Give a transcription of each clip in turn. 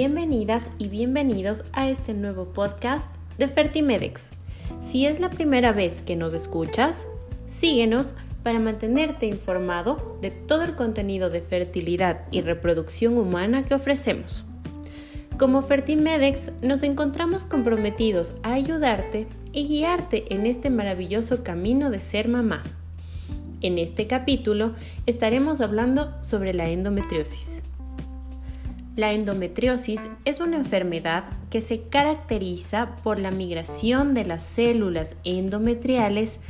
Bienvenidas y bienvenidos a este nuevo podcast de Fertimedex. Si es la primera vez que nos escuchas, síguenos para mantenerte informado de todo el contenido de fertilidad y reproducción humana que ofrecemos. Como Fertimedex nos encontramos comprometidos a ayudarte y guiarte en este maravilloso camino de ser mamá. En este capítulo estaremos hablando sobre la endometriosis. La endometriosis es una enfermedad que se caracteriza por la migración de las células endometriales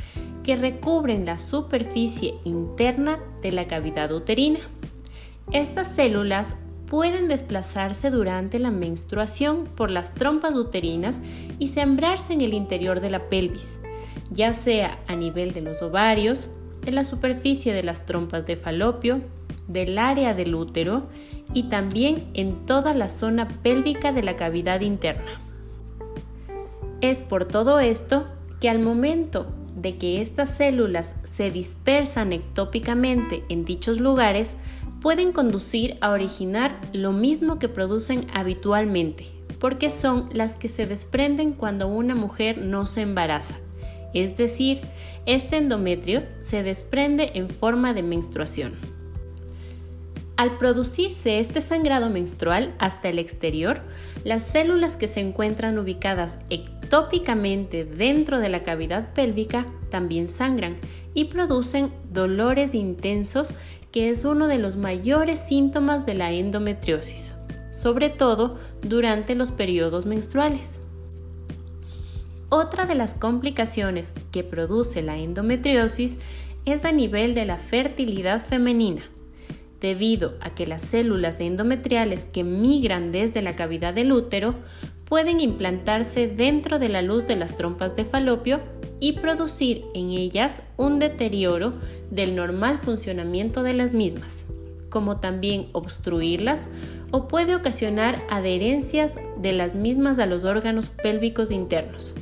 que recubren la superficie interna de la cavidad uterina. Estas células pueden desplazarse durante la menstruación por las trompas uterinas y sembrarse en el interior de la pelvis, ya sea a nivel de los ovarios, de la superficie de las trompas de falopio, del área del útero y también en toda la zona pélvica de la cavidad interna. Es por todo esto que al momento de que estas células se dispersan ectópicamente en dichos lugares, pueden conducir a originar lo mismo que producen habitualmente, porque son las que se desprenden cuando una mujer no se embaraza. Es decir, este endometrio se desprende en forma de menstruación. Al producirse este sangrado menstrual hasta el exterior, las células que se encuentran ubicadas ectópicamente dentro de la cavidad pélvica también sangran y producen dolores intensos que es uno de los mayores síntomas de la endometriosis, sobre todo durante los periodos menstruales. Otra de las complicaciones que produce la endometriosis es a nivel de la fertilidad femenina debido a que las células endometriales que migran desde la cavidad del útero pueden implantarse dentro de la luz de las trompas de falopio y producir en ellas un deterioro del normal funcionamiento de las mismas, como también obstruirlas o puede ocasionar adherencias de las mismas a los órganos pélvicos internos,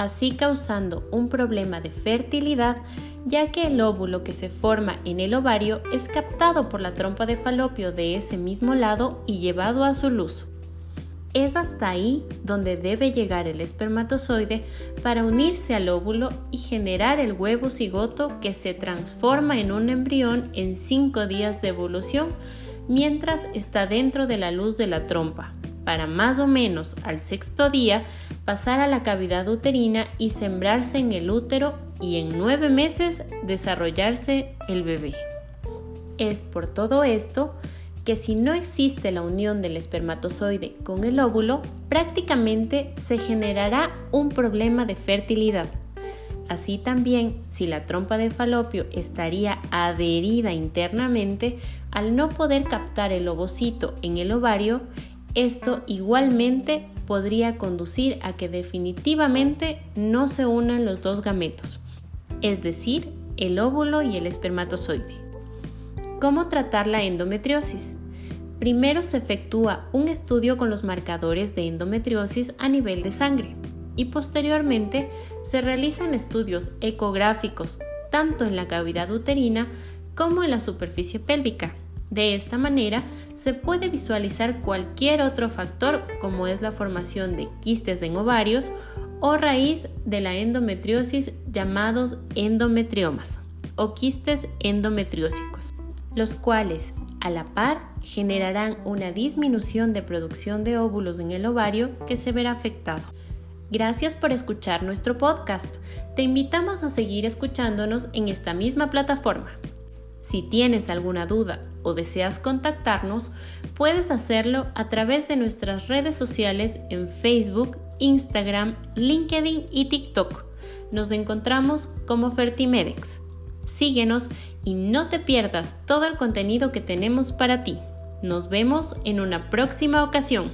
así causando un problema de fertilidad ya que el óvulo que se forma en el ovario es captado por la trompa de falopio de ese mismo lado y llevado a su luz. Es hasta ahí donde debe llegar el espermatozoide para unirse al óvulo y generar el huevo cigoto que se transforma en un embrión en 5 días de evolución mientras está dentro de la luz de la trompa, para más o menos al sexto día pasar a la cavidad uterina y sembrarse en el útero y en nueve meses desarrollarse el bebé. Es por todo esto que si no existe la unión del espermatozoide con el óvulo, prácticamente se generará un problema de fertilidad. Así también, si la trompa de falopio estaría adherida internamente, al no poder captar el ovocito en el ovario, esto igualmente podría conducir a que definitivamente no se unan los dos gametos, es decir, el óvulo y el espermatozoide. ¿Cómo tratar la endometriosis? Primero se efectúa un estudio con los marcadores de endometriosis a nivel de sangre y posteriormente se realizan estudios ecográficos tanto en la cavidad uterina como en la superficie pélvica. De esta manera se puede visualizar cualquier otro factor como es la formación de quistes en ovarios o raíz de la endometriosis llamados endometriomas o quistes endometriósicos, los cuales a la par generarán una disminución de producción de óvulos en el ovario que se verá afectado. Gracias por escuchar nuestro podcast. Te invitamos a seguir escuchándonos en esta misma plataforma. Si tienes alguna duda o deseas contactarnos, puedes hacerlo a través de nuestras redes sociales en Facebook, Instagram, LinkedIn y TikTok. Nos encontramos como Fertimedex. Síguenos y no te pierdas todo el contenido que tenemos para ti. Nos vemos en una próxima ocasión.